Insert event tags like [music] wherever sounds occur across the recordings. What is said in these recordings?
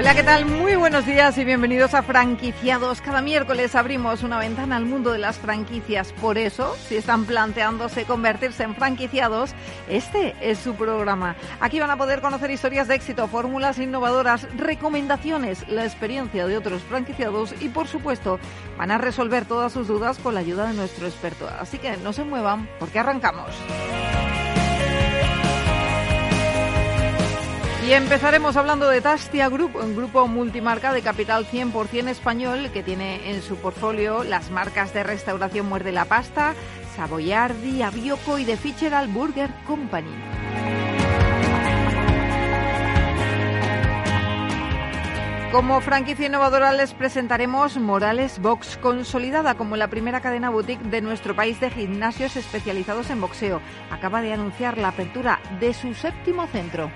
Hola, ¿qué tal? Muy buenos días y bienvenidos a Franquiciados. Cada miércoles abrimos una ventana al mundo de las franquicias. Por eso, si están planteándose convertirse en franquiciados, este es su programa. Aquí van a poder conocer historias de éxito, fórmulas innovadoras, recomendaciones, la experiencia de otros franquiciados y, por supuesto, van a resolver todas sus dudas con la ayuda de nuestro experto. Así que no se muevan porque arrancamos. Y empezaremos hablando de Tastia Group, un grupo multimarca de capital 100% español que tiene en su portfolio las marcas de restauración Muerde la Pasta, Savoyardi, Avioco y The Fitzgerald Burger Company. Como franquicia innovadora les presentaremos Morales Box, consolidada como la primera cadena boutique de nuestro país de gimnasios especializados en boxeo. Acaba de anunciar la apertura de su séptimo centro.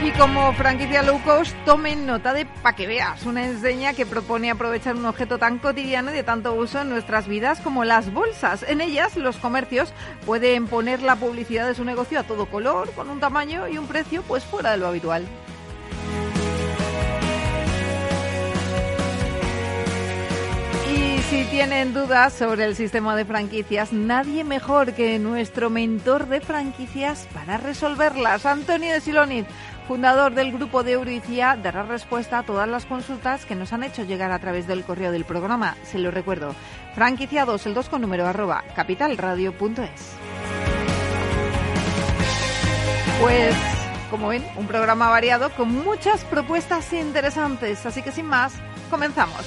Y como franquicia low cost, tomen nota de Pa' que veas, una enseña que propone aprovechar un objeto tan cotidiano y de tanto uso en nuestras vidas como las bolsas. En ellas, los comercios pueden poner la publicidad de su negocio a todo color, con un tamaño y un precio pues fuera de lo habitual. Y si tienen dudas sobre el sistema de franquicias, nadie mejor que nuestro mentor de franquicias para resolverlas, Antonio de Silonit fundador del grupo de Euricia, dará respuesta a todas las consultas que nos han hecho llegar a través del correo del programa. Se lo recuerdo, franquiciados el 2 con número arroba capitalradio.es. Pues, como ven, un programa variado con muchas propuestas interesantes. Así que sin más, comenzamos.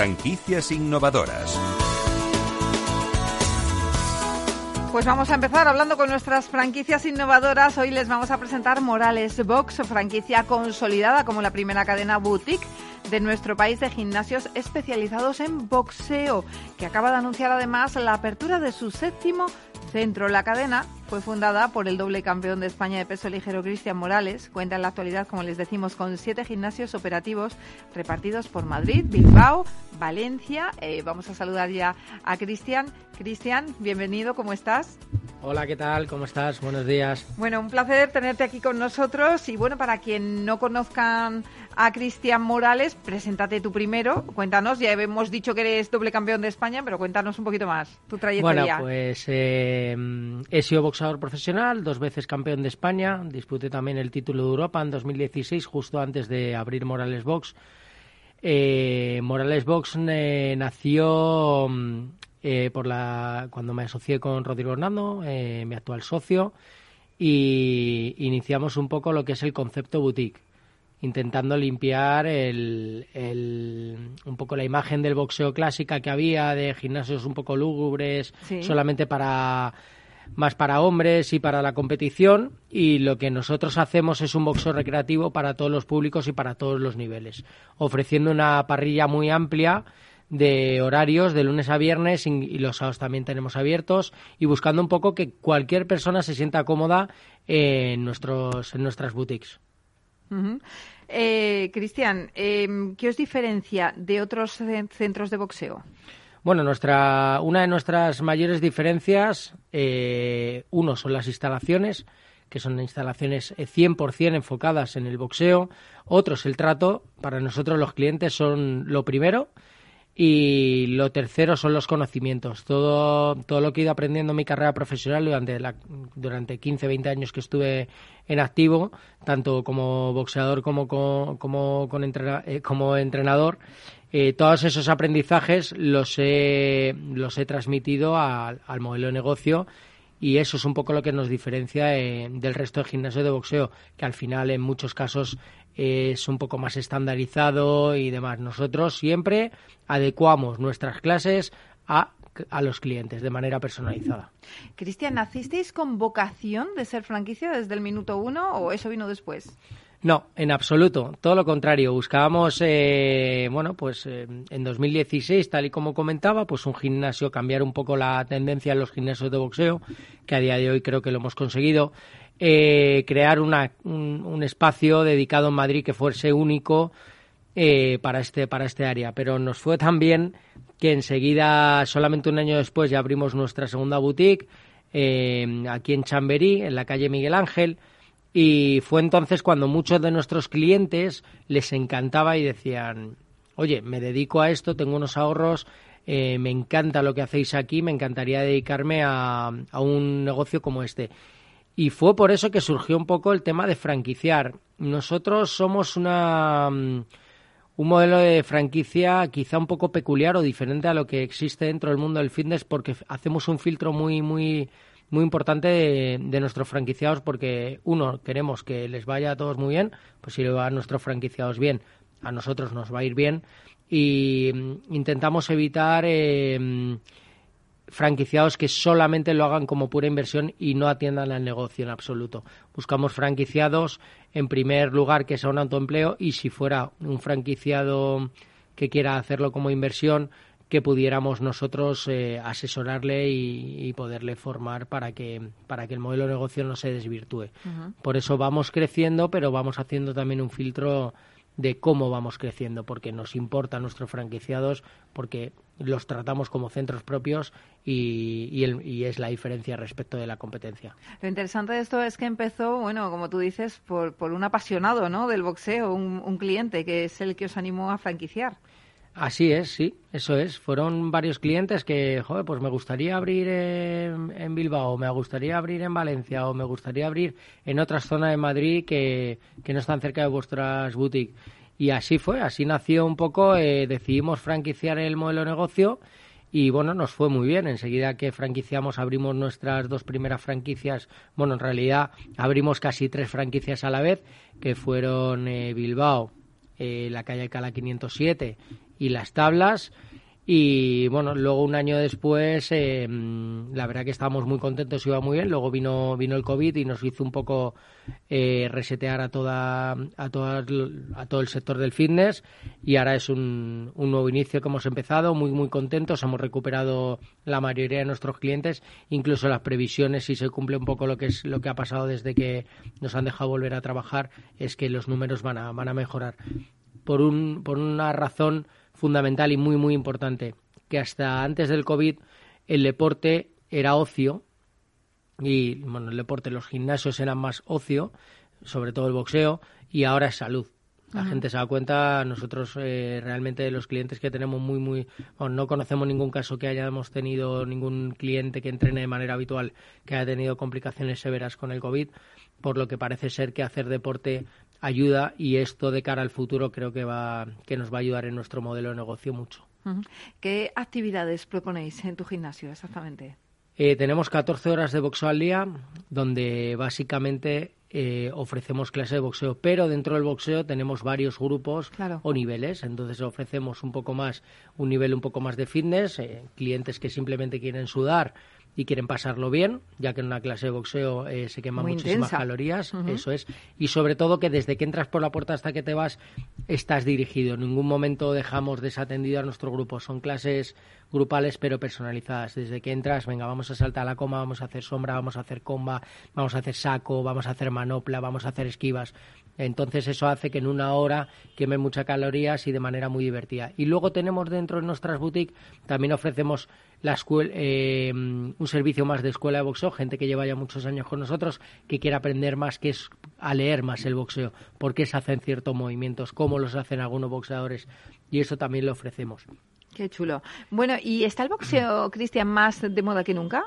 Franquicias innovadoras. Pues vamos a empezar hablando con nuestras franquicias innovadoras. Hoy les vamos a presentar Morales Box, franquicia consolidada como la primera cadena boutique de nuestro país de gimnasios especializados en boxeo, que acaba de anunciar además la apertura de su séptimo centro. La cadena fue fundada por el doble campeón de España de peso ligero Cristian Morales. Cuenta en la actualidad, como les decimos, con siete gimnasios operativos repartidos por Madrid, Bilbao, Valencia. Eh, vamos a saludar ya a Cristian. Cristian, bienvenido, ¿cómo estás? Hola, ¿qué tal? ¿Cómo estás? Buenos días. Bueno, un placer tenerte aquí con nosotros. Y bueno, para quien no conozcan a Cristian Morales, preséntate tú primero. Cuéntanos, ya hemos dicho que eres doble campeón de España, pero cuéntanos un poquito más tu trayectoria. Bueno, pues eh, he sido boxeador profesional, dos veces campeón de España. Disputé también el título de Europa en 2016, justo antes de abrir Morales Box. Eh, Morales Box eh, nació eh, por la cuando me asocié con Rodrigo Hernando, mi actual socio, y iniciamos un poco lo que es el concepto boutique, intentando limpiar el, el, un poco la imagen del boxeo clásica que había, de gimnasios un poco lúgubres, Sí. solamente para más para hombres y para la competición y lo que nosotros hacemos es un boxeo recreativo para todos los públicos y para todos los niveles, ofreciendo una parrilla muy amplia de horarios de lunes a viernes y, los sábados también tenemos abiertos y buscando un poco que cualquier persona se sienta cómoda en, nuestros, en nuestras boutiques. Eh, Cristian, em, ¿qué os diferencia de otros centros de boxeo? Bueno, nuestra, una de nuestras mayores diferencias, eh, uno, son las instalaciones, que son instalaciones 100% eh, enfocadas en el boxeo. Otros, el trato. Para nosotros los clientes son lo primero. Y lo tercero son los conocimientos. Todo, todo lo que he ido aprendiendo en mi carrera profesional durante, la, durante 15, 20 años que estuve en activo, tanto como boxeador como, como, eh, como entrenador, eh, todos esos aprendizajes los he, los he transmitido al modelo de negocio y eso es un poco lo que nos diferencia eh, del resto de gimnasio de boxeo, que al final en muchos casos es un poco más estandarizado y demás. Nosotros siempre adecuamos nuestras clases a, a los clientes de manera personalizada. Cristian, ¿nacisteis con vocación de ser franquicia desde el minuto uno o eso vino después? No, en absoluto. Todo lo contrario. Buscábamos, eh, bueno, pues eh, en 2016, tal y como comentaba, pues un gimnasio, cambiar un poco la tendencia en los gimnasios de boxeo, que a día de hoy creo que lo hemos conseguido. Eh, crear una, un, espacio dedicado en Madrid que fuese único para, este, para este área. Pero nos fue también que enseguida, solamente un año después, ya abrimos nuestra segunda boutique aquí en Chamberí, en la calle Miguel Ángel y fue entonces cuando muchos de nuestros clientes les encantaba y decían, oye, me dedico a esto, tengo unos ahorros, eh, me encanta lo que hacéis aquí, me encantaría dedicarme a, a un negocio como este. Y fue por eso que surgió un poco el tema de franquiciar. Nosotros somos una, mm, un modelo de franquicia quizá un poco peculiar o diferente a lo que existe dentro del mundo del fitness porque hacemos un filtro muy, muy muy importante de, nuestros franquiciados porque, uno, queremos que les vaya a todos muy bien, pues si le va a nuestros franquiciados bien, a nosotros nos va a ir bien y mm, intentamos evitar eh, franquiciados que solamente lo hagan como pura inversión y no atiendan al negocio en absoluto. Buscamos franquiciados, en primer lugar, que sea un autoempleo y si fuera un franquiciado que quiera hacerlo como inversión, que pudiéramos nosotros eh, asesorarle y, poderle formar para que, para que el modelo de negocio no se desvirtúe. Por eso vamos creciendo, pero vamos haciendo también un filtro de cómo vamos creciendo, porque nos importa a nuestros franquiciados, porque los tratamos como centros propios y, y, es la diferencia respecto de la competencia. Lo interesante de esto es que empezó, bueno, como tú dices, por, por un apasionado ¿no? del boxeo, un, un cliente que es el que os animó a franquiciar. Así es, sí, eso es. Fueron varios clientes que, joder, pues me gustaría abrir en, Bilbao, me gustaría abrir en Valencia, o me gustaría abrir en otras zonas de Madrid que, que no están cerca de vuestras boutiques. Y así fue, así nació un poco, eh, decidimos franquiciar el modelo de negocio y bueno, nos fue muy bien. Enseguida que franquiciamos, abrimos nuestras dos primeras franquicias. Bueno, en realidad abrimos casi tres franquicias a la vez, que fueron eh, Bilbao, eh, la calle Cala 507 y las tablas. Y bueno, luego un año después, eh, la verdad que estábamos muy contentos, iba muy bien. Luego vino, vino el COVID y nos hizo un poco eh, resetear a, toda, a, toda, a todo el sector del fitness. Y ahora es un, un nuevo inicio que hemos empezado, muy, muy contentos. Hemos recuperado la mayoría de nuestros clientes, incluso las previsiones, si se cumple un poco lo que, es, lo que ha pasado desde que nos han dejado volver a trabajar, es que los números van a, van a mejorar. Por, un, por una razón fundamental y muy, muy importante, que hasta antes del COVID el deporte era ocio y, bueno, el deporte, los gimnasios eran más ocio, sobre todo el boxeo, y ahora es salud. La gente se da cuenta, nosotros eh, realmente los clientes que tenemos muy, muy... no conocemos ningún caso que hayamos tenido ningún cliente que entrene de manera habitual que haya tenido complicaciones severas con el COVID, por lo que parece ser que hacer deporte ayuda y esto de cara al futuro creo que, va, que nos va a ayudar en nuestro modelo de negocio mucho. ¿Qué actividades proponéis en tu gimnasio exactamente? Eh, tenemos 14 horas de boxeo al día, donde básicamente eh, ofrecemos clases de boxeo, pero dentro del boxeo tenemos varios grupos o niveles, entonces ofrecemos un poco más, un nivel un poco más de fitness, eh, clientes que simplemente quieren sudar y quieren pasarlo bien, ya que en una clase de boxeo eh, se queman muchísimas calorías, eso es, y sobre todo que desde que entras por la puerta hasta que te vas estás dirigido, en ningún momento dejamos desatendido a nuestro grupo, son clases grupales pero personalizadas, desde que entras, venga, vamos a saltar la coma, vamos a hacer sombra, vamos a hacer comba, vamos a hacer saco, vamos a hacer manopla, vamos a hacer esquivas, entonces eso hace que en una hora quemen muchas calorías y de manera muy divertida. Y luego tenemos dentro de nuestras boutiques, también ofrecemos la escuela, eh, un servicio más de escuela de boxeo, gente que lleva ya muchos años con nosotros, que quiere aprender más, que es a leer más el boxeo, por qué se hacen ciertos movimientos, cómo los hacen algunos boxeadores, y eso también lo ofrecemos. Qué chulo. Bueno, ¿y está el boxeo, Cristian, más de moda que nunca?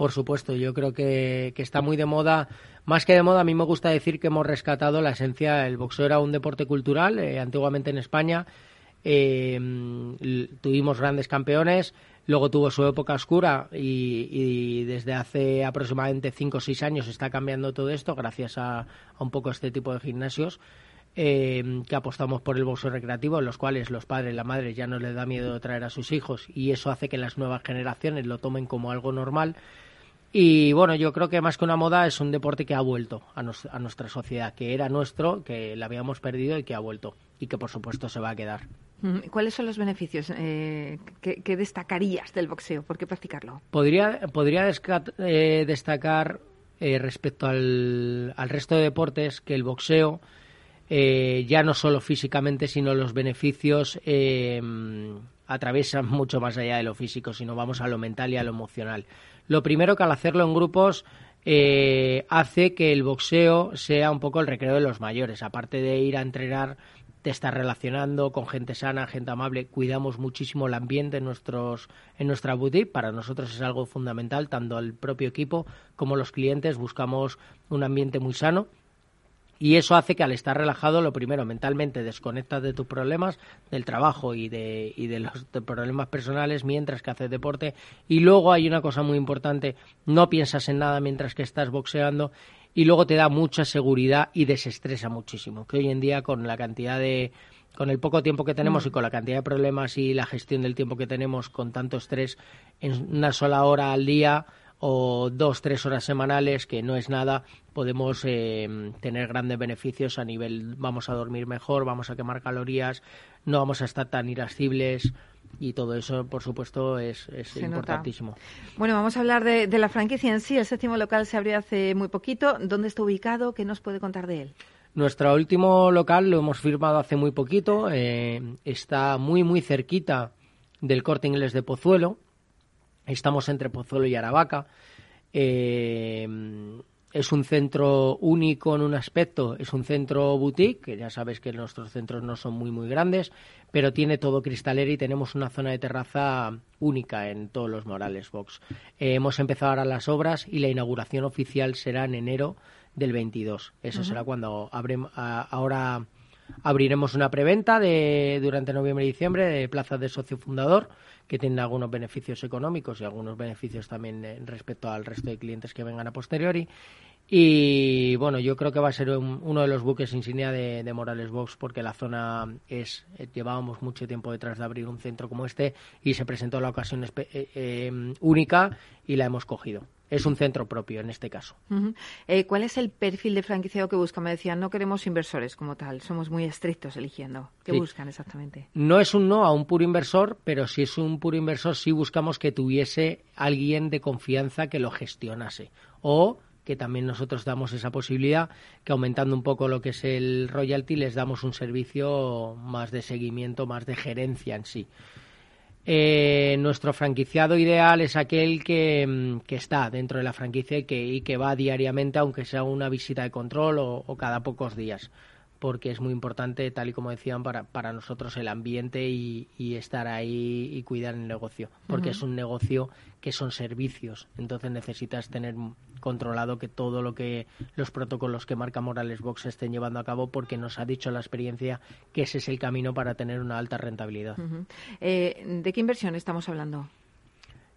Por supuesto, yo creo que, está muy de moda. Más que de moda, a mí me gusta decir que hemos rescatado la esencia. El boxeo era un deporte cultural, eh, antiguamente en España. Eh, tuvimos grandes campeones, luego tuvo su época oscura y, desde hace aproximadamente 5 o 6 años está cambiando todo esto gracias a, un poco este tipo de gimnasios. Eh, que apostamos por el boxeo recreativo, en los cuales los padres, la madre ya no les da miedo traer a sus hijos y eso hace que las nuevas generaciones lo tomen como algo normal y bueno, yo creo que más que una moda es un deporte que ha vuelto a, nuestra sociedad, que era nuestro, que la habíamos perdido y que ha vuelto y que por supuesto se va a quedar. Mm, ¿Cuáles son los beneficios eh, que, destacarías del boxeo? ¿Por qué practicarlo? Podría, podría eh, destacar eh, respecto al, al, resto de deportes que el boxeo, ya no solo físicamente, sino los beneficios atraviesan mucho más allá de lo físico, sino vamos a lo mental y a lo emocional. Lo primero que al hacerlo en grupos eh, hace que el boxeo sea un poco el recreo de los mayores. Aparte de ir a entrenar, te estás relacionando con gente sana, gente amable. Cuidamos muchísimo el ambiente en, nuestros, en nuestra boutique. Para nosotros es algo fundamental, tanto el propio equipo como los clientes. Buscamos un ambiente muy sano y eso hace que al estar relajado, lo primero, mentalmente desconectas de tus problemas, del trabajo y de, y de los problemas personales mientras que haces deporte. Y luego hay una cosa muy importante, no piensas en nada mientras que estás boxeando y luego te da mucha seguridad y desestresa muchísimo. Que hoy en día con la cantidad de con el poco tiempo que tenemos mm. y con la cantidad de problemas y la gestión del tiempo que tenemos con tanto estrés en una sola hora al día o dos, tres horas semanales, que no es nada, podemos eh, tener grandes beneficios a nivel, vamos a dormir mejor, vamos a quemar calorías, no vamos a estar tan irascibles y todo eso, por supuesto, es, importantísimo. Bueno, vamos a hablar de, la franquicia en sí. El séptimo local se abrió hace muy poquito. ¿Dónde está ubicado? ¿Qué nos puede contar de él? Nuestro último local lo hemos firmado hace muy poquito. Eh, está muy, muy cerquita del corte inglés de Pozuelo Estamos entre Pozuelo y Aravaca. Eh, es un centro único en un aspecto, es un centro boutique, que ya sabes que nuestros centros no son muy muy grandes, pero tiene todo cristalero y tenemos una zona de terraza única en todos los Morales Box. Eh, hemos empezado ahora las obras y la inauguración oficial será en enero del 22. Eso será cuando abremos, ahora abriremos una preventa de durante noviembre y diciembre de plazas de socio fundador que tienen algunos beneficios económicos y algunos beneficios también eh, respecto al resto de clientes que vengan a posteriori. Y bueno, yo creo que va a ser uno de los buques insignia de, Morales Box porque la zona es, eh, llevábamos mucho tiempo detrás de abrir un centro como este y se presentó la ocasión eh, única y la hemos cogido es un centro propio en este caso. Eh, ¿Cuál es el perfil de franquiciado que buscan? Me decían, no queremos inversores como tal, somos muy estrictos eligiendo. ¿Qué buscan exactamente? No es un no a un puro inversor, pero si es un puro inversor, sí buscamos que tuviese alguien de confianza que lo gestionase. O que también nosotros damos esa posibilidad, que aumentando un poco lo que es el royalty, les damos un servicio más de seguimiento, más de gerencia en sí. Eh, nuestro franquiciado ideal es aquel que, mm, que, está dentro de la franquicia y que, y que va diariamente, aunque sea una visita de control o cada pocos días porque es muy importante, tal y como decían, para, para nosotros el ambiente y, estar ahí y cuidar el negocio, porque es un negocio que son servicios, entonces necesitas tener controlado que todo lo que los protocolos que marca Morales Box estén llevando a cabo, porque nos ha dicho la experiencia que ese es el camino para tener una alta rentabilidad. Eh, ¿De qué inversión estamos hablando?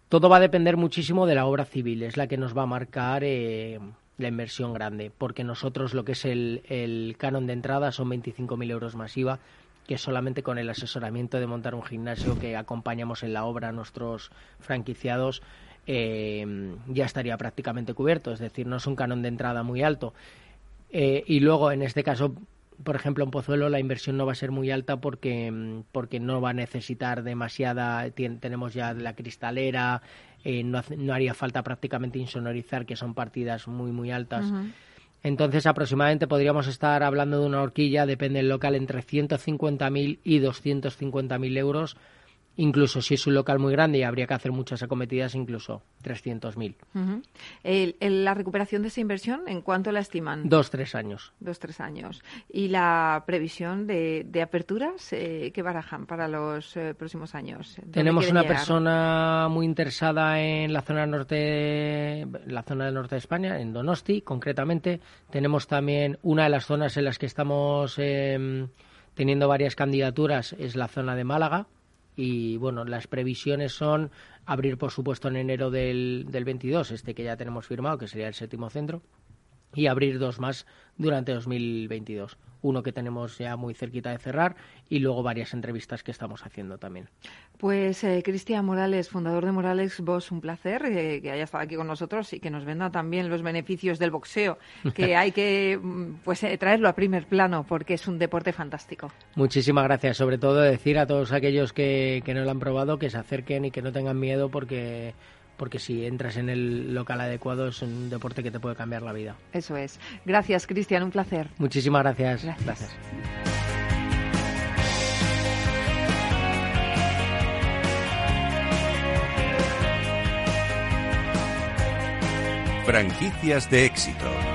Todo va a depender muchísimo de la obra civil, es la que nos va a marcar eh, la inversión grande, porque nosotros lo que es el, el canon de entrada son 25.000 euros masiva, que solamente con el asesoramiento de montar un gimnasio que acompañamos en la obra a nuestros franquiciados eh, ya estaría prácticamente cubierto, es decir, no es un canon de entrada muy alto. Eh, y luego, en este caso, por ejemplo, en Pozuelo la inversión no va a ser muy alta porque, porque no va a necesitar demasiada. tenemos ya la cristalera, eh, no, haría falta prácticamente insonorizar, que son partidas muy, muy altas. Entonces, aproximadamente podríamos estar hablando de una horquilla, depende del local, entre 150.000 y 250.000 euros Incluso si es un local muy grande y habría que hacer muchas acometidas, incluso 300.000. ¿La recuperación de esa inversión, en cuánto la estiman? Dos, tres años. Dos, tres años. ¿Y la previsión de, aperturas eh, que barajan para los eh, próximos años? Tenemos una persona muy interesada en la zona norte, la zona del norte de España, en Donosti, concretamente. Tenemos también una de las zonas en las que estamos em, teniendo varias candidaturas, es la zona de Málaga y bueno, las previsiones son abrir por supuesto en enero del, del 22, este que ya tenemos firmado, que sería el séptimo centro, y abrir dos más durante 2022 uno que tenemos ya muy cerquita de cerrar y luego varias entrevistas que estamos haciendo también. Pues eh, Cristian Morales, fundador de Morales Vos, un placer eh, que haya estado aquí con nosotros y que nos venda también los beneficios del boxeo, que [laughs] hay que mm, pues eh, traerlo a primer plano porque es un deporte fantástico. Muchísimas gracias, sobre todo decir a todos aquellos que, que no lo han probado que se acerquen y que no tengan miedo porque porque si entras en el local adecuado es un deporte que te puede cambiar la vida. Eso es. Gracias, Cristian, un placer. Muchísimas gracias. Gracias. Franquicias de éxito.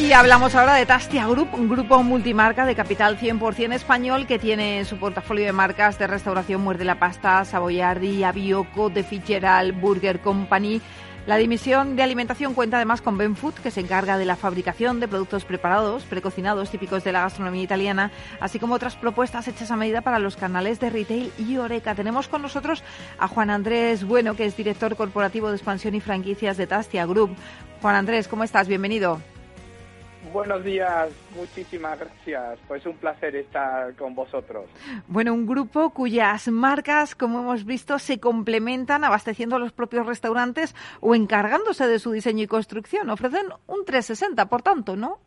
Y hablamos ahora de Tastia Group, un grupo multimarca de capital 100% español que tiene en su portafolio de marcas de restauración Muerde la Pasta, Savoyardi, Avioco, The Fitzgerald, Burger Company. La dimisión de alimentación cuenta además con Benfood, que se encarga de la fabricación de productos preparados, precocinados típicos de la gastronomía italiana, así como otras propuestas hechas a medida para los canales de retail y Oreca. Tenemos con nosotros a Juan Andrés Bueno, que es director corporativo de expansión y franquicias de Tastia Group. Juan Andrés, ¿cómo estás? Bienvenido. Buenos días, muchísimas gracias. Pues un placer estar con vosotros. Bueno, un grupo cuyas marcas, como hemos visto, se complementan abasteciendo a los propios restaurantes o encargándose de su diseño y construcción. Ofrecen un 360, por tanto, ¿no?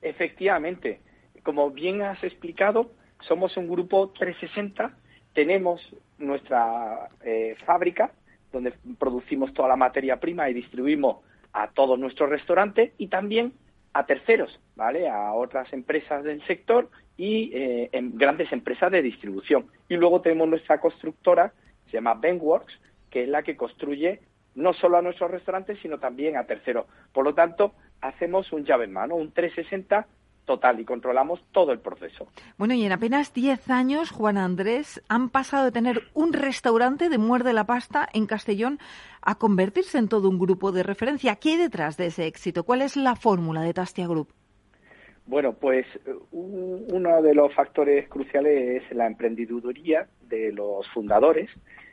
Efectivamente. Como bien has explicado, somos un grupo 360. Tenemos nuestra eh, fábrica donde producimos toda la materia prima y distribuimos a todos nuestros restaurantes y también a terceros, ¿vale? A otras empresas del sector y eh, en grandes empresas de distribución. Y luego tenemos nuestra constructora, se llama Benworks, que es la que construye no solo a nuestros restaurantes, sino también a terceros. Por lo tanto, hacemos un llave en mano, un 360 total y controlamos todo el proceso. Bueno, y en apenas 10 años, Juan Andrés, han pasado de tener un restaurante de Muerde la Pasta en Castellón a convertirse en todo un grupo de referencia. ¿Qué hay detrás de ese éxito? ¿Cuál es la fórmula de Tastia Group? Bueno, pues uno de los factores cruciales es la emprendeduría de los fundadores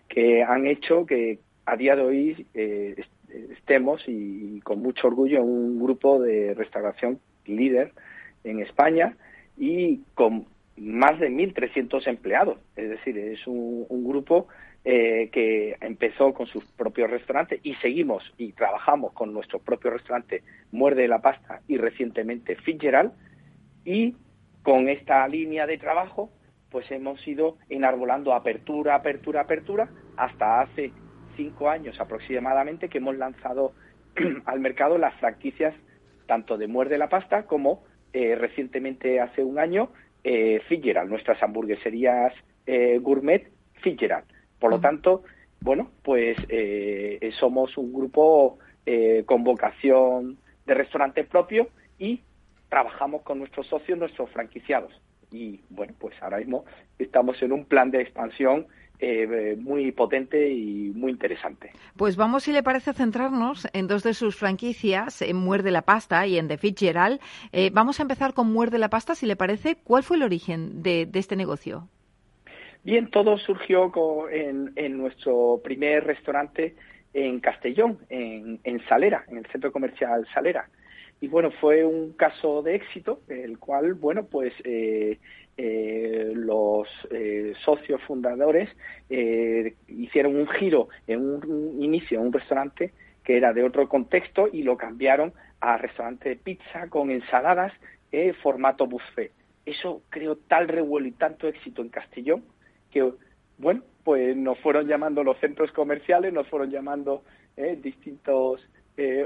que han hecho que a día de hoy eh, estemos y con mucho orgullo en un grupo de restauración líder en España y con más de 1.300 empleados. Es decir, es un, grupo eh, que empezó con sus propios restaurantes y seguimos y trabajamos con nuestro propio restaurante Muerde la Pasta y recientemente Fitzgerald y con esta línea de trabajo pues hemos ido enarbolando apertura, apertura, apertura hasta hace cinco años aproximadamente que hemos lanzado [clears throat] al mercado las franquicias tanto de Muerde la Pasta como eh, recientemente hace un año eh, Fitzgerald, nuestras hamburgueserías eh, gourmet Fitzgerald. Por lo tanto, bueno, pues eh, somos un grupo con vocación de restaurante propio y trabajamos con nuestros socios, nuestros franquiciados. Y bueno, pues ahora mismo estamos en un plan de expansión eh, muy potente y muy interesante. Pues vamos, si le parece, a centrarnos en dos de sus franquicias, en Muerde la Pasta y en The Fitzgerald. Eh, vamos a empezar con Muerde la Pasta, si le parece. ¿Cuál fue el origen de, este negocio? Bien, todo surgió en, nuestro primer restaurante en Castellón, en, Salera, en el centro comercial Salera. y bueno, fue un caso de éxito, el cual, bueno, pues eh, eh, los eh, socios fundadores hicieron un giro en un, inicio en un restaurante que era de otro contexto y lo cambiaron a restaurante de pizza con ensaladas en formato buffet. Eso creó tal revuelo y tanto éxito en Castellón que, bueno, pues nos fueron llamando los centros comerciales, nos fueron llamando distintos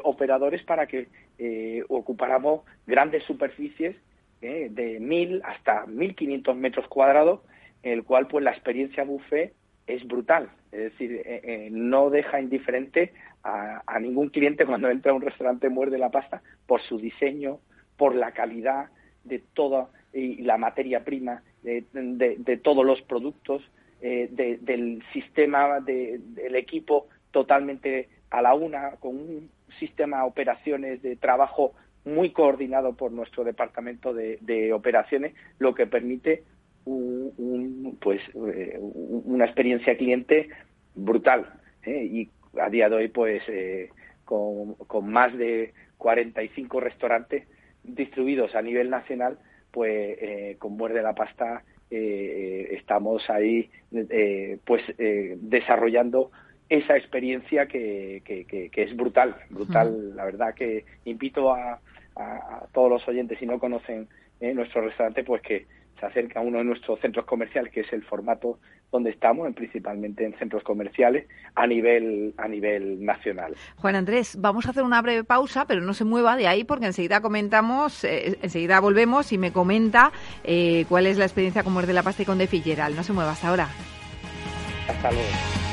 operadores para que eh, ocupáramos grandes superficies eh, de 1.000 hasta 1.500 metros cuadrados, en el cual pues la experiencia buffet es brutal. Es decir, eh, eh, no deja indiferente a, ningún cliente cuando entra a un restaurante muerde la pasta por su diseño, por la calidad de toda y la materia prima, de, todos los productos, del sistema, del equipo totalmente a la una, con un sistema de operaciones de trabajo muy coordinado por nuestro departamento de, operaciones, lo que permite un, pues eh, una experiencia cliente brutal. ¿eh? Y a día de hoy, pues eh, con, con, más de 45 restaurantes distribuidos a nivel nacional, pues con Muerde la Pasta estamos ahí pues desarrollando esa experiencia que, que, es brutal, brutal. La verdad que invito a, a, todos los oyentes, si no conocen eh, nuestro restaurante, pues que se acerquen a uno de nuestros centros comerciales, que es el formato donde estamos, principalmente en centros comerciales, a nivel, a nivel nacional. Juan Andrés, vamos a hacer una breve pausa, pero no se mueva de ahí porque enseguida comentamos, eh, enseguida volvemos y me comenta eh, cuál es la experiencia con Muerde la Pasta y con De Filleral. No se mueva hasta ahora. Hasta luego.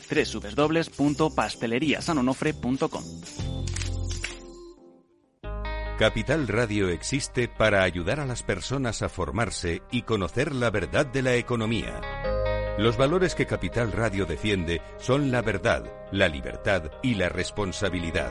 www.pasteleriasanonofre.com. Capital Radio existe para ayudar a las personas a formarse y conocer la verdad de la economía. Los valores que Capital Radio defiende son la verdad, la libertad y la responsabilidad.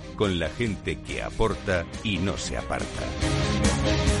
con la gente que aporta y no se aparta.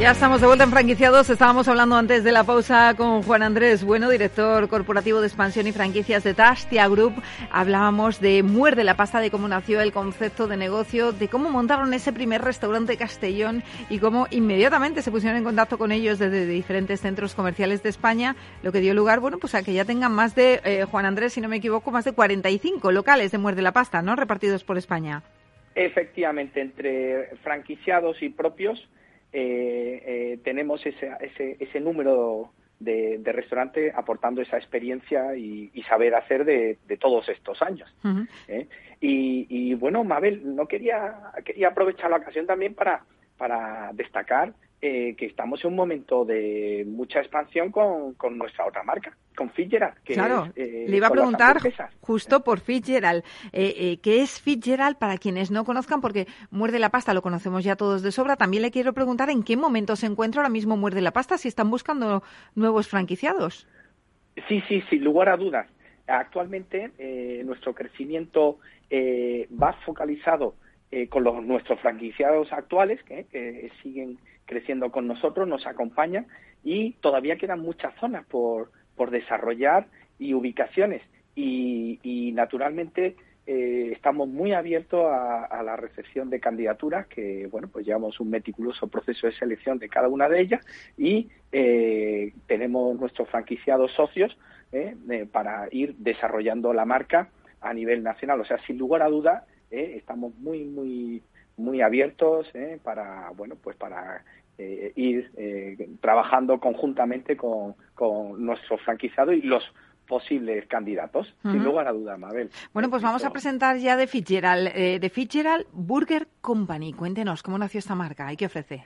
Ya estamos de vuelta en franquiciados. Estábamos hablando antes de la pausa con Juan Andrés Bueno, director corporativo de expansión y franquicias de Tastia Group. Hablábamos de Muerde la pasta, de cómo nació el concepto de negocio, de cómo montaron ese primer restaurante Castellón y cómo inmediatamente se pusieron en contacto con ellos desde diferentes centros comerciales de España, lo que dio lugar, bueno, pues a que ya tengan más de, eh, Juan Andrés, si no me equivoco, más de 45 locales de Muerde la pasta, ¿no? Repartidos por España. Efectivamente, entre franquiciados y propios tenemos ese, ese, ese número de, de restaurantes aportando esa experiencia y, saber hacer de, todos estos años. ¿eh? y, y, bueno, Mabel, no quería, quería aprovechar la ocasión también para, para destacar eh, que estamos en un momento de mucha expansión con, con nuestra otra marca, con Fitzgerald. Que claro, eh, le iba a preguntar justo por Fitzgerald. Eh, ¿Qué es Fitzgerald para quienes no conozcan? Porque Muerde la Pasta lo conocemos ya todos de sobra. También le quiero preguntar en qué momento se encuentra ahora mismo Muerde la Pasta, si están buscando nuevos franquiciados. Sí, sí, sin lugar a dudas. Actualmente nuestro crecimiento va focalizado con los, nuestros franquiciados actuales, que siguen creciendo con nosotros, nos acompaña y todavía quedan muchas zonas por, por desarrollar y ubicaciones. Y, naturalmente eh, estamos muy abiertos a, la recepción de candidaturas, que bueno, pues llevamos un meticuloso proceso de selección de cada una de ellas y eh, tenemos nuestros franquiciados socios eh, para ir desarrollando la marca a nivel nacional. O sea, sin lugar a duda, estamos muy, muy muy abiertos ¿eh? para bueno pues para eh, ir eh, trabajando conjuntamente con, con nuestro franquiciado y los posibles candidatos, sin lugar a duda, Mabel. Bueno, pues vamos a presentar ya de Fitzgerald, de Fitzgerald Burger Company. Cuéntenos, ¿cómo nació esta marca y qué ofrece?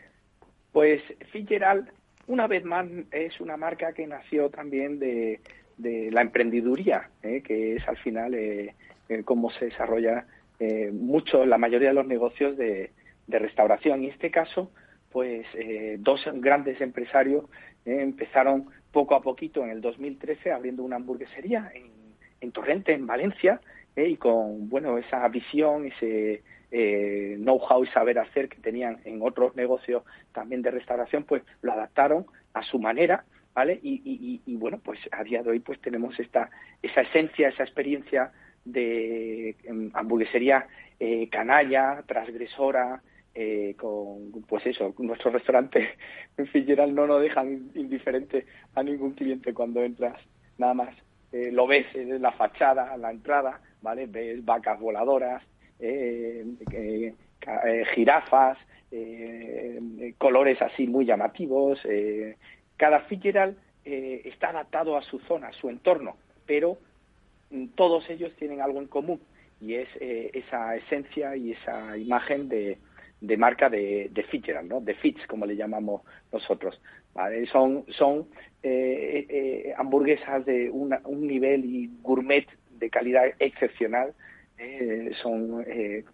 Pues Fitzgerald, una vez más, es una marca que nació también de, de la emprendiduría, que es al final cómo se desarrolla eh, mucho, la mayoría de los negocios de, restauración. En este caso, pues eh, dos grandes empresarios eh, empezaron poco a poquito en el 2013 abriendo una hamburguesería en, en Torrente, en Valencia, y con bueno esa visión, ese know-how y saber hacer que tenían en otros negocios también de restauración, pues lo adaptaron a su manera, ¿vale? Y, y, bueno, pues a día de hoy pues tenemos esta esa esencia, esa experiencia de em, hamburguesería eh, canalla, transgresora, eh, con, pues eso, nuestro restaurante [laughs] en Fitzgerald no nos dejan indiferente a ningún cliente cuando entras, nada más. Eh, lo ves en la fachada, la entrada, ¿vale? Ves vacas voladoras, jirafas, colores así muy llamativos. cada Fitzgerald está adaptado a su zona, a su entorno, pero todos ellos tienen algo en común y es eh, esa esencia y esa imagen de, de marca de, de Fitzgerald, ¿no? De Fitz, como le llamamos nosotros. Son, son eh, eh, hamburguesas de un nivel y gourmet de calidad excepcional. son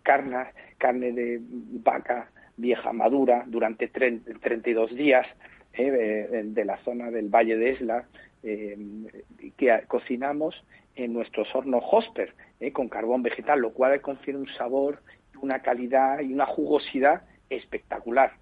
carnes, carne de vaca vieja madura durante 32 días de la zona del Valle de Esla que cocinamos en nuestros hornos Hosper eh, con carbón vegetal, lo cual confiere un sabor, una calidad y una jugosidad espectacular.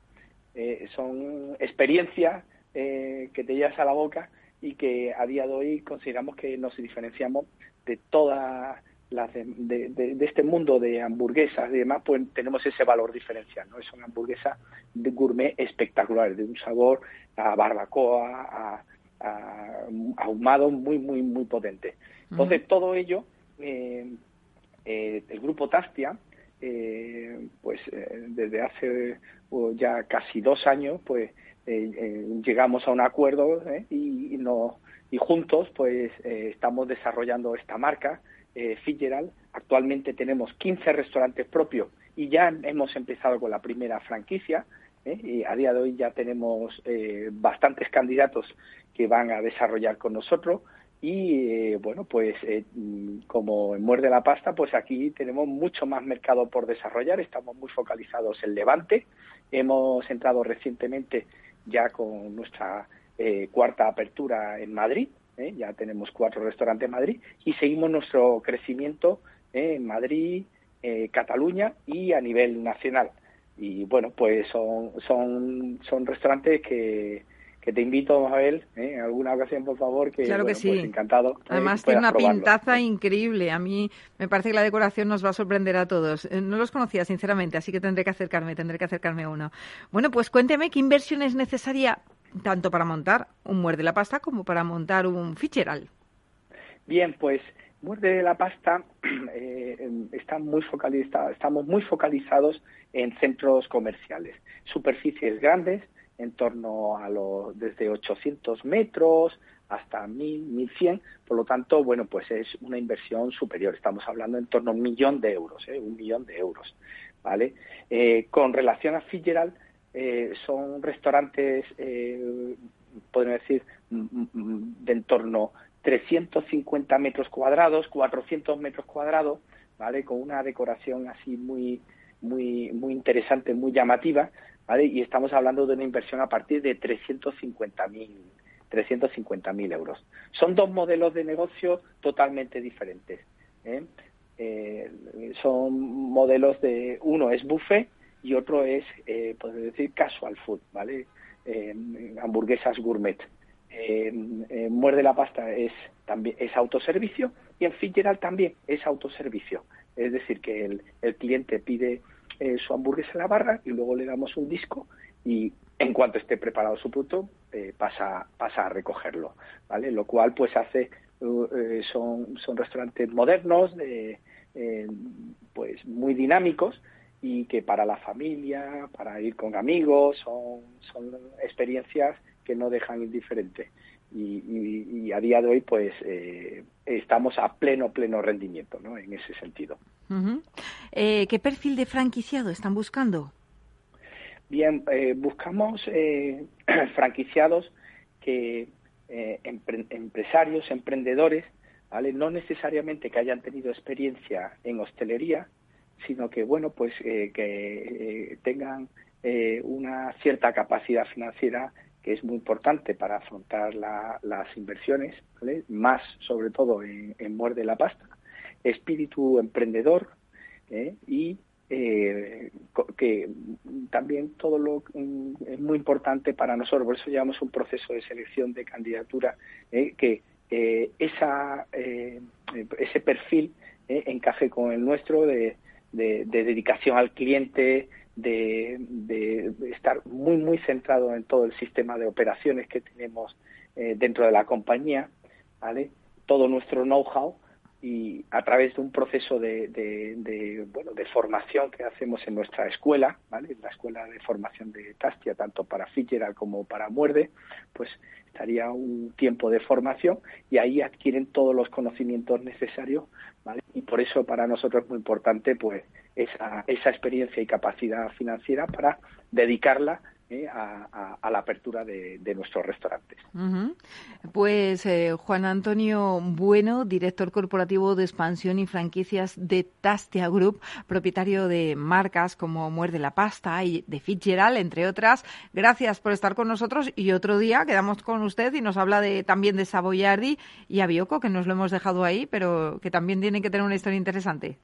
Eh, son experiencias eh, que te llevas a la boca y que a día de hoy consideramos que nos diferenciamos de toda de, este mundo de hamburguesas y demás, pues tenemos ese valor diferencial, ¿no? Es una hamburguesa de gourmet espectacular, de un sabor a barbacoa, a, ahumado muy, muy, muy potente. Entonces, todo ello, eh, eh, el grupo Tastia, eh, pues desde hace ya casi dos años, pues llegamos a un acuerdo y, no, y juntos, pues estamos desarrollando esta marca, Fitzgerald. Actualmente tenemos 15 restaurantes propios y ya hemos empezado con la primera franquicia. y a día de hoy ya tenemos bastantes candidatos que van a desarrollar con nosotros y eh, bueno pues eh, como en muerde la pasta pues aquí tenemos mucho más mercado por desarrollar estamos muy focalizados en Levante hemos entrado recientemente ya con nuestra eh, cuarta apertura en Madrid ya tenemos cuatro restaurantes en Madrid y seguimos nuestro crecimiento en Madrid eh, Cataluña y a nivel nacional. Y bueno, pues son, son, son restaurantes que, que te invito, Mabel, ¿eh? en alguna ocasión, por favor, que, claro que sí. pues encantado. eh, Además tiene una probarlo. pintaza increíble. A mí me parece que la decoración nos va a sorprender a todos. Eh, No los conocía, sinceramente, así que tendré que acercarme, tendré que acercarme a uno. Bueno, pues cuénteme qué inversión es necesaria tanto para montar un muerde la pasta como para montar un ficheral. Bien, pues Muerde la Pasta [clears throat] eh, está muy estamos muy focalizados en centros comerciales, superficies grandes, en torno a los desde 800 metros hasta 1000, 1100, por lo tanto, bueno, pues es una inversión superior. Estamos hablando en torno a un millón de euros, ¿eh? un millón de euros, ¿vale? Eh, con relación a Fitzgerald, eh, son restaurantes, eh, podemos decir, de en torno 350 metros cuadrados, 400 metros cuadrados, ¿vale? Con una decoración así muy, muy, muy interesante, muy llamativa, ¿vale? Y estamos hablando de una inversión a partir de 350.000 350.000 euros. Son dos modelos de negocio totalmente diferentes. ¿eh? Eh, son modelos de uno es buffet y otro es, eh, podemos decir, casual food, ¿vale? Eh, hamburguesas gourmet. Eh, eh, Muerde la pasta es también es autoservicio y en Fitzgerald también es autoservicio. Es decir, que el, el cliente pide eh, su hamburguesa en la barra y luego le damos un disco y en cuanto esté preparado su producto pasa pasa a recogerlo, ¿vale? Lo cual pues hace son son restaurantes modernos de pues muy dinámicos y que para la familia, para ir con amigos, son, son experiencias que no dejan indiferente. Y, y, y a día de hoy, pues, eh, estamos a pleno, pleno rendimiento, ¿no? En ese sentido. Uh -huh. eh, ¿Qué perfil de franquiciado están buscando? Bien, eh, buscamos eh, [clears throat] franquiciados que empre empresarios, emprendedores, ¿vale? No necesariamente que hayan tenido experiencia en hostelería, sino que bueno pues eh, que eh, tengan eh, una cierta capacidad financiera que es muy importante para afrontar la, las inversiones más sobre todo en, en, muerde la pasta. Espíritu emprendedor y que también todo lo es muy importante para nosotros. Por eso llevamos un proceso de selección de candidatura que esa ese perfil encaje con el nuestro de de, de, dedicación al cliente, de, de, estar muy, muy centrado en todo el sistema de operaciones que tenemos eh, dentro de la compañía, ¿vale? Todo nuestro know-how y a través de un proceso de, de, bueno, de formación que hacemos en nuestra escuela, ¿vale? La escuela de formación de Tastia, tanto para Fitzgerald como para Muerde, pues estaría un tiempo de formación y ahí adquieren todos los conocimientos necesarios, ¿vale? Y por eso para nosotros es muy importante pues esa, esa experiencia y capacidad financiera para dedicarla ¿eh? a, a, a, la apertura de, de nuestros restaurantes. Uh -huh. Pues eh, Juan Antonio Bueno, director corporativo de expansión y franquicias de Tastia Group, propietario de marcas como Muerde la Pasta y de Fitzgerald, entre otras. Gracias por estar con nosotros y otro día quedamos con usted y nos habla de, también de Savoyardi y Avioco, que nos lo hemos dejado ahí, pero que también tienen que tener una historia interesante.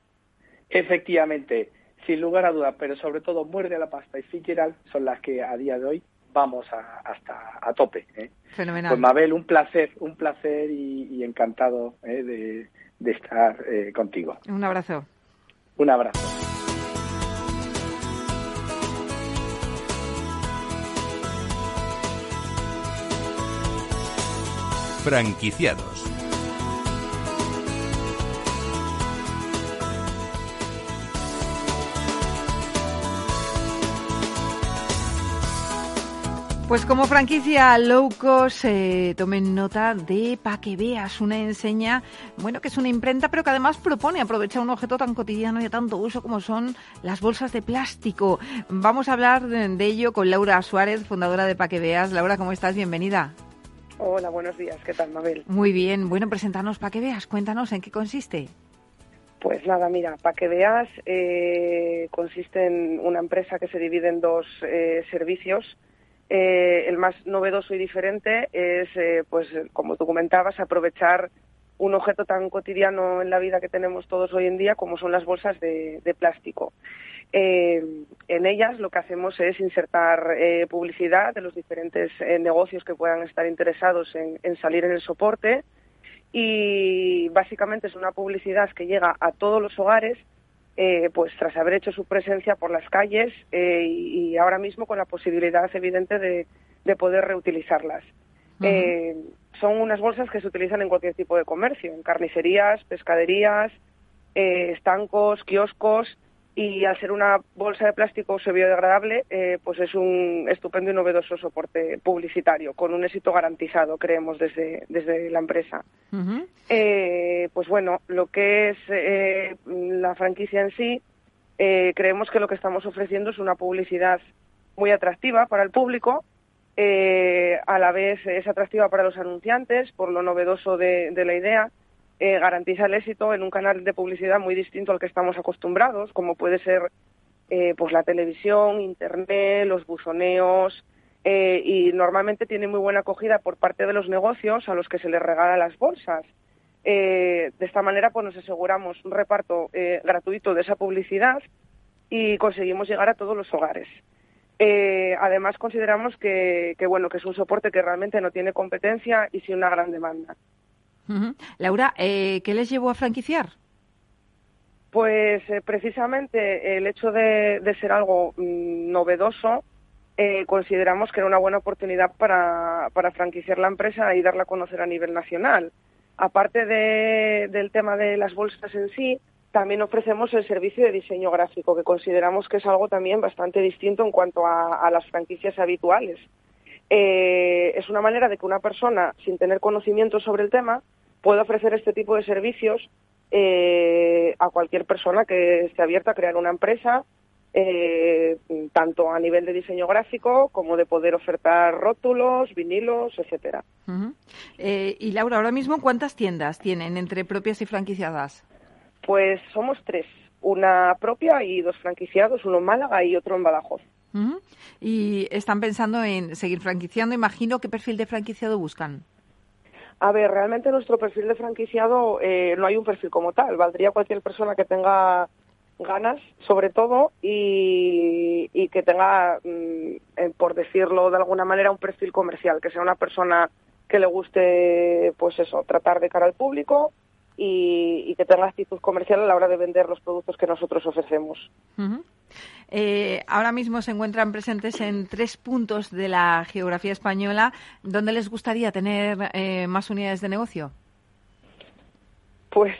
Efectivamente, sin lugar a dudas, pero sobre todo Muerde la Pasta y Fitzgerald son las que a día de hoy vamos a, hasta a tope. ¿eh? Fenomenal. Pues Mabel, un placer, un placer y, y encantado ¿eh? de, de, estar eh, contigo. Un abrazo. Un abrazo. Franquiciados. Pues como franquicia low cost, eh, tomen nota de Pa' que veas, una enseña, bueno, que es una imprenta, pero que además propone aprovechar un objeto tan cotidiano y de tanto uso como son las bolsas de plástico. Vamos a hablar de, de ello con Laura Suárez, fundadora de Pa' que veas. Laura, ¿cómo estás? Bienvenida. Hola, buenos días. ¿Qué tal, Mabel? Muy bien. Bueno, presentarnos Pa' que veas. Cuéntanos en qué consiste. Pues nada, mira, para que veas, eh, consiste en una empresa que se divide en dos eh, servicios. Eh, el más novedoso y diferente es, eh, pues como tú comentabas, aprovechar un objeto tan cotidiano en la vida que tenemos todos hoy en día como son las bolsas de, plástico. Eh, en ellas lo que hacemos es insertar eh, publicidad de los diferentes negocios que puedan estar interesados en, salir en el soporte y básicamente es una publicidad que llega a todos los hogares pues tras haber hecho su presencia por las calles y, ahora mismo con la posibilidad evidente de, poder reutilizarlas. Son unas bolsas que se utilizan en cualquier tipo de comercio, en carnicerías, pescaderías, eh, estancos, kioscos, y al ser una bolsa de plástico uso biodegradable, eh, pues es un estupendo y novedoso soporte publicitario, con un éxito garantizado, creemos, desde, desde la empresa. Eh, pues bueno, lo que es la franquicia en sí, creemos que lo que estamos ofreciendo es una publicidad muy atractiva para el público, eh, a la vez es atractiva para los anunciantes por lo novedoso de, la idea, eh, garantiza el éxito en un canal de publicidad muy distinto al que estamos acostumbrados, como puede ser eh, pues la televisión, internet, los buzoneos, y normalmente tiene muy buena acogida por parte de los negocios a los que se les regala las bolsas. de esta manera pues nos aseguramos un reparto gratuito de esa publicidad y conseguimos llegar a todos los hogares. Eh, además, consideramos que, bueno, que es un soporte que realmente no tiene competencia y sí una gran demanda. Laura, eh, ¿qué les llevó a franquiciar? Pues eh, precisamente el hecho de, ser algo mm, novedoso, consideramos que era una buena oportunidad para, para franquiciar la empresa y darla a conocer a nivel nacional. Aparte del tema de las bolsas en sí, también ofrecemos el servicio de diseño gráfico, que consideramos que es algo también bastante distinto en cuanto a, las franquicias habituales. Eh, es una manera de que una persona, sin tener conocimiento sobre el tema, pueda ofrecer este tipo de servicios eh, a cualquier persona que esté abierta a crear una empresa, eh, tanto a nivel de diseño gráfico como de poder ofertar rótulos, vinilos, etcétera. y Laura, ahora mismo, ¿cuántas tiendas tienen entre propias y franquiciadas? Pues somos tres, una propia y dos franquiciados, uno en Málaga y otro en Badajoz. Y están pensando en seguir franquiciando. Imagino qué perfil de franquiciado buscan. A ver, realmente nuestro perfil de franquiciado eh, no hay un perfil como tal. Valdría cualquier persona que tenga ganas, sobre todo, y, que tenga, mm, eh, por decirlo de alguna manera, un perfil comercial, que sea una persona que le guste, pues eso, tratar de cara al público, y, que tenga actitud comercial a la hora de vender los productos que nosotros ofrecemos. Eh, ahora mismo se encuentran presentes en tres puntos de la geografía española. ¿Dónde les gustaría tener eh, más unidades de negocio? Pues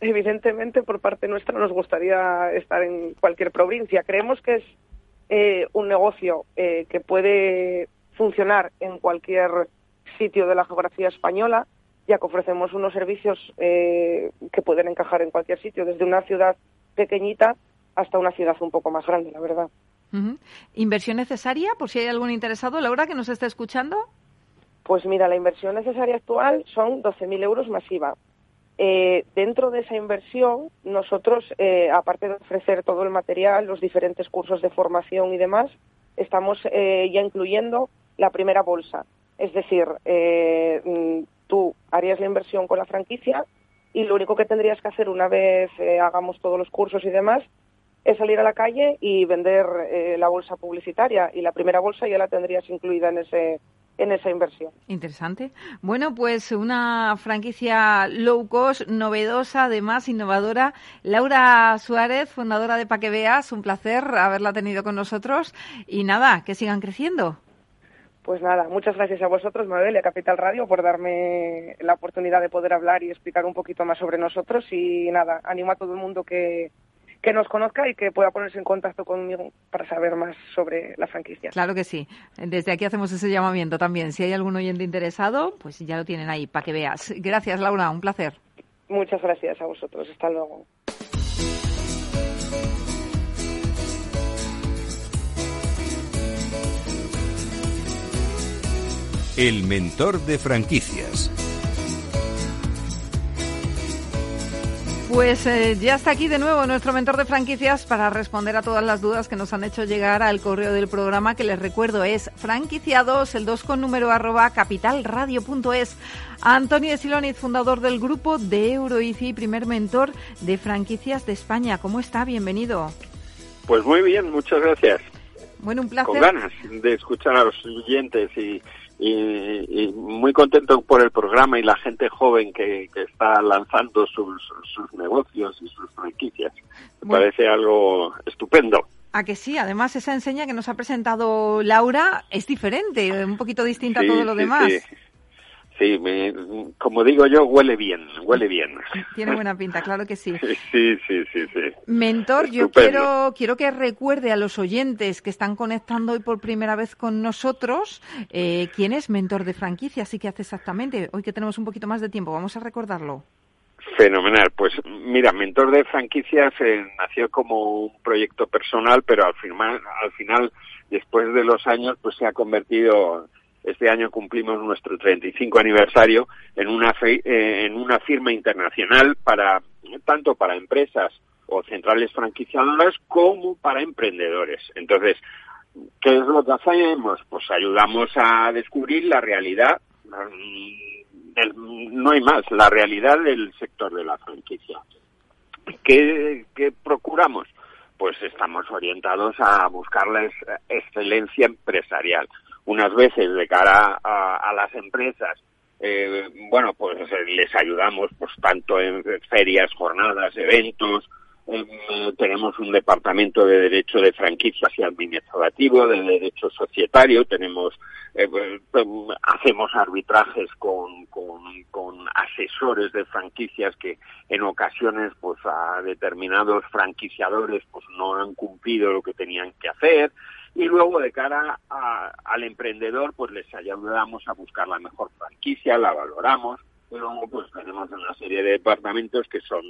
evidentemente por parte nuestra nos gustaría estar en cualquier provincia. Creemos que es eh, un negocio que puede funcionar en cualquier sitio de la geografía española ya que ofrecemos unos servicios eh, que pueden encajar en cualquier sitio, desde una ciudad pequeñita hasta una ciudad un poco más grande, la verdad. ¿Inversión necesaria, por si hay algún interesado, Laura, que nos está escuchando? Pues mira, la inversión necesaria actual son 12.000 euros masiva. Eh, dentro de esa inversión, nosotros, eh, aparte de ofrecer todo el material, los diferentes cursos de formación y demás, estamos ya incluyendo la primera bolsa. Es decir, mm, tú harías la inversión con la franquicia y lo único que tendrías que hacer una vez eh, hagamos todos los cursos y demás es salir a la calle y vender eh, la bolsa publicitaria y la primera bolsa ya la tendrías incluida en ese en esa inversión. Interesante. Bueno, pues una franquicia low cost, novedosa, además innovadora. Laura Suárez, fundadora de Paqueveas, un placer haberla tenido con nosotros y nada, que sigan creciendo. Pues nada, muchas gracias a vosotros, Mabel y a Capital Radio por darme la oportunidad de poder hablar y explicar un poquito más sobre nosotros. Y nada, animo a todo el mundo que, que nos conozca y que pueda ponerse en contacto conmigo para saber más sobre la franquicia. Claro que sí. Desde aquí hacemos ese llamamiento también. Si hay algún oyente interesado, pues ya lo tienen ahí para que veas. Gracias, Laura. Un placer. Muchas gracias a vosotros. Hasta luego. El mentor de franquicias. Pues eh, ya está aquí de nuevo nuestro mentor de franquicias para responder a todas las dudas que nos han hecho llegar al correo del programa, que les recuerdo es franquiciados, el 2 con número arroba capitalradio.es. Antonio Siloniz, fundador del grupo de Euroici, primer mentor de franquicias de España. ¿Cómo está? Bienvenido. Pues muy bien, muchas gracias. Bueno, un placer. Con ganas de escuchar a los oyentes y y, muy contento por el programa y la gente joven que, está lanzando sus, sus, negocios y sus franquicias. Me parece algo estupendo. A que sí, además esa enseña que nos ha presentado Laura es diferente, un poquito distinta a todo lo demás. Sí, como digo yo, huele bien, huele bien. Tiene buena pinta, claro que sí. [laughs] Sí, sí, sí, sí. Mentor, yo quiero, quiero que recuerde a los oyentes que están conectando hoy por primera vez con nosotros eh, quién es mentor de franquicia, así que hace exactamente. Hoy que tenemos un poquito más de tiempo, vamos a recordarlo. Fenomenal. Pues mira, Mentor de Franquicias eh, nació como un proyecto personal, pero al final, al final, después de los años, pues se ha convertido este año cumplimos nuestro 35 aniversario en una, eh, en una firma internacional para tanto para empresas o centrales franquiciadoras como para emprendedores. Entonces, ¿qué es lo que hacemos? Pues ayudamos a descubrir la realidad, mm, no hay más, la realidad del sector de la franquicia. ¿Qué, qué procuramos? Pues estamos orientados a buscar la excelencia empresarial unas veces de cara a, las empresas eh, bueno, pues eh, les ayudamos pues tanto en ferias, jornadas, eventos, eh, tenemos un departamento de derecho de franquicias y administrativo, de derecho societario, tenemos pues, hacemos arbitrajes con, con, con, asesores de franquicias que en ocasiones pues a determinados franquiciadores pues no han cumplido lo que tenían que hacer y luego de cara al emprendedor pues les ayudamos a buscar la mejor franquicia, la valoramos y luego pues tenemos una serie de departamentos que son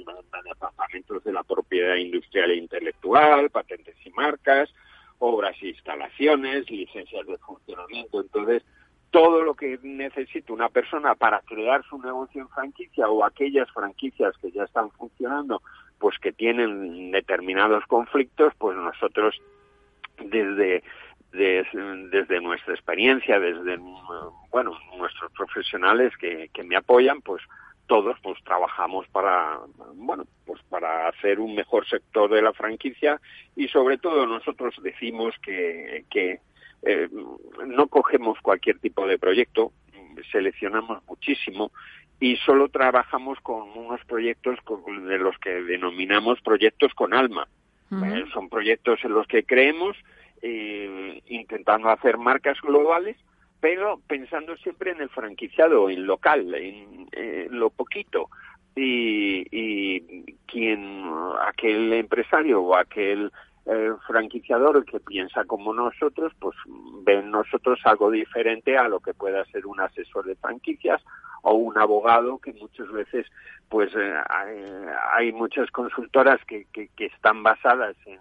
departamentos de la propiedad industrial e intelectual, patentes y marcas, obras e instalaciones, licencias de funcionamiento, entonces todo lo que necesita una persona para crear su negocio en franquicia o aquellas franquicias que ya están funcionando, pues que tienen determinados conflictos, pues nosotros desde, desde, nuestra experiencia, desde bueno nuestros profesionales que, que me apoyan, pues todos pues trabajamos para bueno pues para hacer un mejor sector de la franquicia y sobre todo nosotros decimos que, que eh, no cogemos cualquier tipo de proyecto seleccionamos muchísimo y solo trabajamos con unos proyectos de los que denominamos proyectos con alma eh, son proyectos en los que creemos, eh, intentando hacer marcas globales, pero pensando siempre en el franquiciado, en local, en, lo poquito. Y, y quien, aquel empresario o aquel eh, franquiciador que piensa como nosotros, pues ve en nosotros algo diferente a lo que pueda ser un asesor de franquicias o un abogado que muchas veces pues eh, hay, muchas consultoras que, que, están basadas en,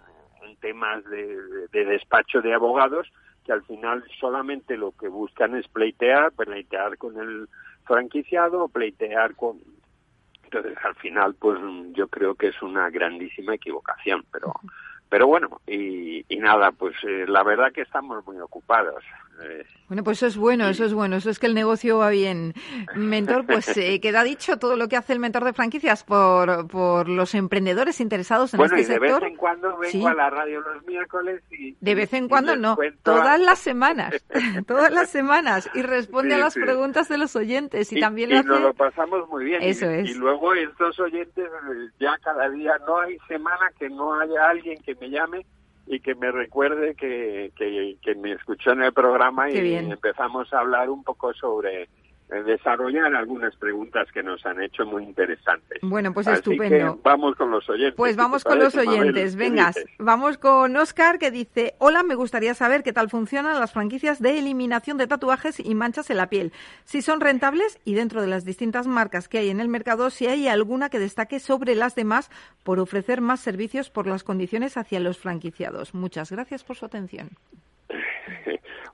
temas de, despacho de abogados que al final solamente lo que buscan es pleitear, pleitear con el franquiciado, pleitear con... Entonces al final pues yo creo que es una grandísima equivocación, pero pero bueno, y, nada, pues eh, la verdad que estamos muy ocupados. Eh, bueno, pues eso es bueno, eso es bueno, eso es que el negocio va bien. Mentor, pues eh, queda dicho todo lo que hace el mentor de franquicias por, por los emprendedores interesados en este sector. De vez en cuando vengo a la radio los miércoles y... De vez en cuando no, todas las semanas, [laughs] todas las semanas, y responde a las preguntas de los oyentes y, también lo hace... nos lo pasamos muy bien. Eso y, es. Y luego estos oyentes, ya cada día no hay semana que no haya alguien que me llame y que me recuerde que, que, me escuchó en el programa y empezamos a hablar un poco sobre desarrollar algunas preguntas que nos han hecho muy interesantes. Bueno, pues estupendo. vamos con los oyentes. Pues vamos con los oyentes. Vengas, vamos con Oscar que dice, hola, me gustaría saber qué tal funcionan las franquicias de eliminación de tatuajes y manchas en la piel. Si son rentables y dentro de las distintas marcas que hay en el mercado, si hay alguna que destaque sobre las demás por ofrecer más servicios por las condiciones hacia los franquiciados. Muchas gracias por su atención.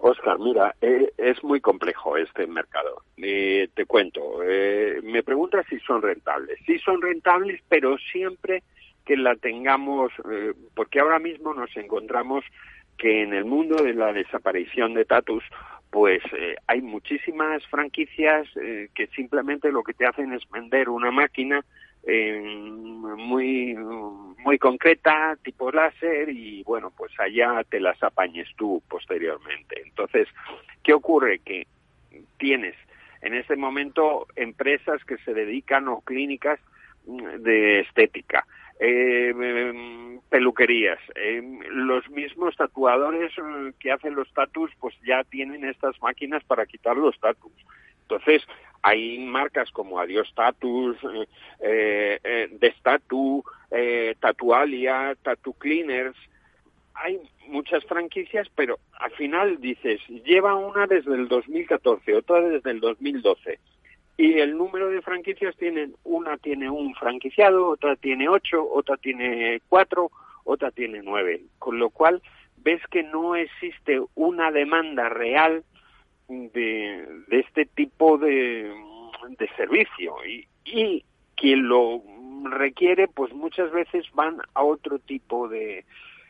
Oscar, mira, eh, es muy complejo este mercado. Eh, te cuento, eh, me preguntas si son rentables. Sí son rentables, pero siempre que la tengamos, porque ahora mismo nos encontramos que en el mundo de la desaparición de tatus, pues hay muchísimas franquicias que simplemente lo que te hacen es vender una máquina muy muy concreta, tipo láser, y bueno, pues allá te las apañes tú posteriormente. Entonces, ¿qué ocurre? Que tienes en este momento empresas que se dedican o clínicas mm, de estética, eh, peluquerías, em, los mismos tatuadores eh, que hacen los tatus, pues ya tienen estas máquinas para quitar los tatus. Entonces, hay marcas como Adiós Tatus, eh, eh, Destatu, eh, Tatualia, Tattoo Cleaners. Hay muchas franquicias, pero al final dices, lleva una desde el 2014, otra desde el 2012. Y el número de franquicias tienen, una tiene un franquiciado, otra tiene ocho, otra tiene cuatro, otra tiene nueve. Con lo cual ves que no existe una demanda real de, de este tipo de, de servicio. Y, y quien lo requiere pues muchas veces van a otro tipo de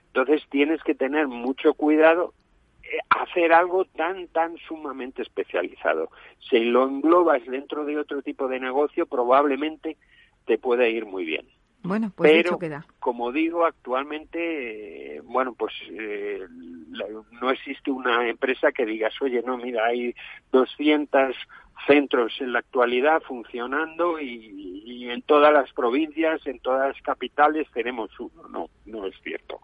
entonces tienes que tener mucho cuidado eh, hacer algo tan tan sumamente especializado. Si lo englobas dentro de otro tipo de negocio probablemente te pueda ir muy bien. Bueno, pues Pero, queda. como digo, actualmente, eh, bueno, pues eh, no existe una empresa que digas, oye, no, mira, hay 200 centros en la actualidad funcionando y, en todas las provincias, en todas las capitales tenemos uno. No, no es cierto.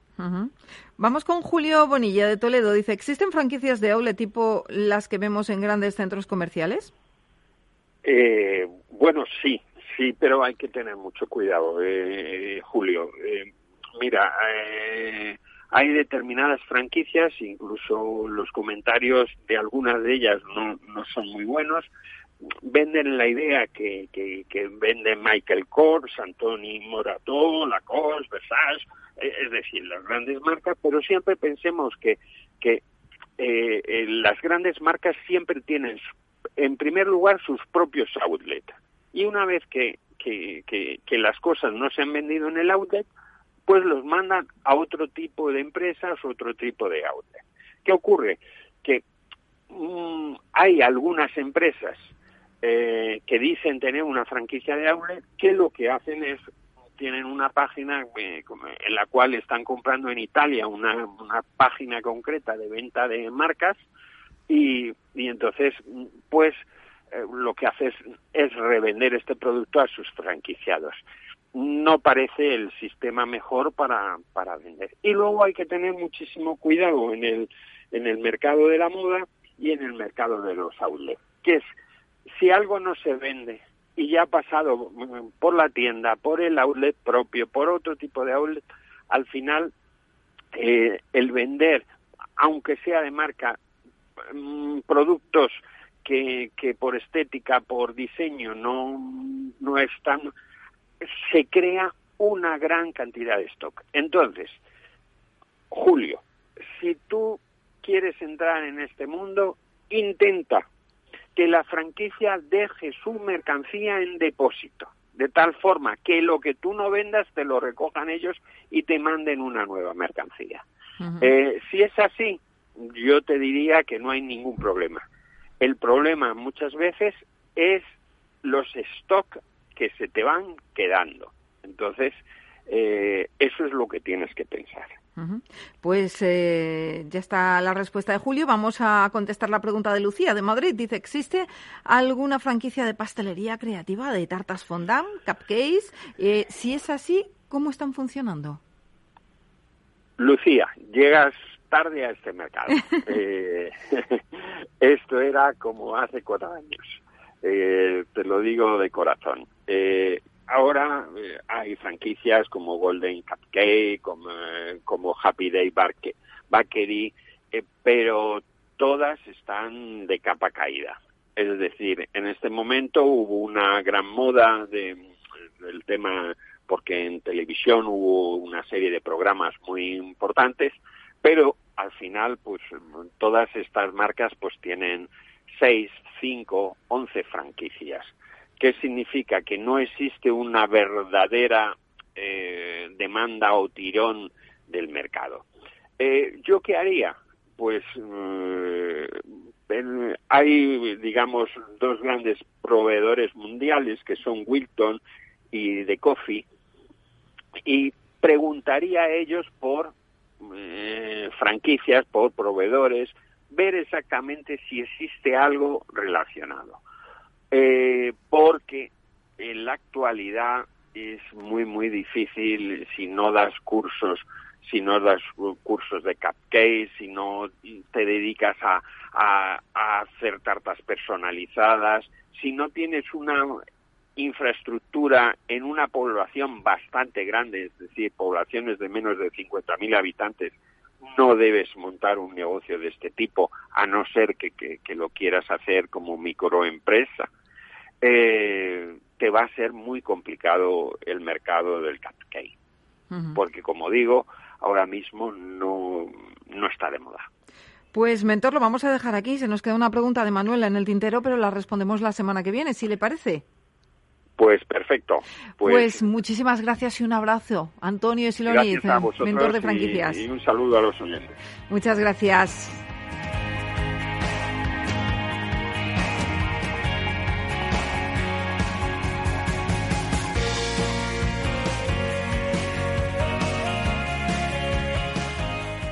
Vamos con Julio Bonilla de Toledo. Dice, ¿existen franquicias de aule tipo las que vemos en grandes centros comerciales? Eh, bueno, sí, Sí, pero hay que tener mucho cuidado, eh, Julio. Eh, mira, eh, hay determinadas franquicias, incluso los comentarios de algunas de ellas no, son muy buenos. Venden la idea que, venden Michael Kors, Antoni Morató, Lacoste, Versace, eh, es decir, las grandes marcas, pero siempre pensemos que, que eh, las grandes marcas siempre tienen, en primer lugar, sus propios outlets y una vez que, las cosas no se han vendido en el outlet, pues los mandan a otro tipo de empresas, otro tipo de outlet. ¿Qué ocurre? Que mm, hay algunas empresas eh, que dicen tener una franquicia de outlet que lo que hacen es tienen una página eh, en la cual están comprando en Italia una, página concreta de venta de marcas y, y entonces pues eh, lo que hace es, revender este producto a sus franquiciados. No parece el sistema mejor para, para vender. Y luego hay que tener muchísimo cuidado en el, en el mercado de la moda y en el mercado de los outlets, que es si algo no se vende y ya ha pasado mm, por la tienda, por el outlet propio, por otro tipo de outlet, al final eh, el vender, aunque sea de marca, mm, productos que, que por estética, por diseño no, no están, se crea una gran cantidad de stock. Entonces, Julio, si tú quieres entrar en este mundo, intenta que la franquicia deje su mercancía en depósito, de tal forma que lo que tú no vendas te lo recojan ellos y te manden una nueva mercancía. eh, si es así, yo te diría que no hay ningún problema. El problema muchas veces es los stock que se te van quedando. Entonces, eh, eso es lo que tienes que pensar. Pues eh, ya está la respuesta de Julio. Vamos a contestar la pregunta de Lucía de Madrid. Dice, ¿existe alguna franquicia de pastelería creativa de tartas fondant, cupcakes? Eh, si es así, ¿cómo están funcionando? Lucía, llegas tarde a este mercado. [laughs] Eh, [laughs] esto era como hace cuatro años. Eh, te lo digo de corazón. Eh, ahora hay franquicias como Golden Cupcake, como, como Happy Day Bakery, pero todas están de capa caída. Es decir, en este momento hubo una gran moda de, del tema porque en televisión hubo una serie de programas muy importantes Pero al final, pues todas estas marcas pues tienen seis, cinco, once franquicias. ¿Qué significa? Que no existe una verdadera eh, demanda o tirón del mercado. Eh, ¿Yo qué haría? Pues eh, hay, digamos, dos grandes proveedores mundiales que son Wilton y The Coffee y preguntaría a ellos por franquicias, por proveedores, ver exactamente si existe algo relacionado. Eh, porque en la actualidad es muy, muy difícil si no das cursos, si no das cursos de cupcakes, si no te dedicas a, hacer tartas personalizadas, si no tienes una infraestructura en una población bastante grande, es decir, poblaciones de menos de 50.000 habitantes, no debes montar un negocio de este tipo, a no ser que, que, lo quieras hacer como microempresa. Eh, te va a ser muy complicado el mercado del cupcake, porque como digo, ahora mismo no, no está de moda. Pues, mentor, lo vamos a dejar aquí. Se nos queda una pregunta de Manuela en el tintero, pero la respondemos la semana que viene, si le parece. Pues perfecto. Pues, pues, muchísimas gracias y un abrazo. Antonio Siloniz, mentor de franquicias. Y, y un saludo a los oyentes. Muchas gracias.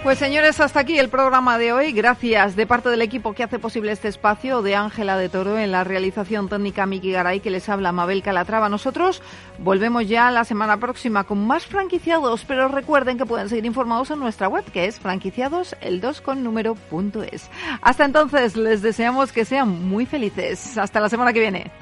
Pues señores, hasta aquí el programa de hoy. Gracias de parte del equipo que hace posible este espacio, de Ángela de Toro en la realización técnica Miki Garay, que les habla Mabel Calatrava. Nosotros volvemos ya la semana próxima con más franquiciados, pero recuerden que pueden seguir informados en nuestra web, que es franquiciadosel2 con número punto es. Hasta entonces, les deseamos que sean muy felices. Hasta la semana que viene.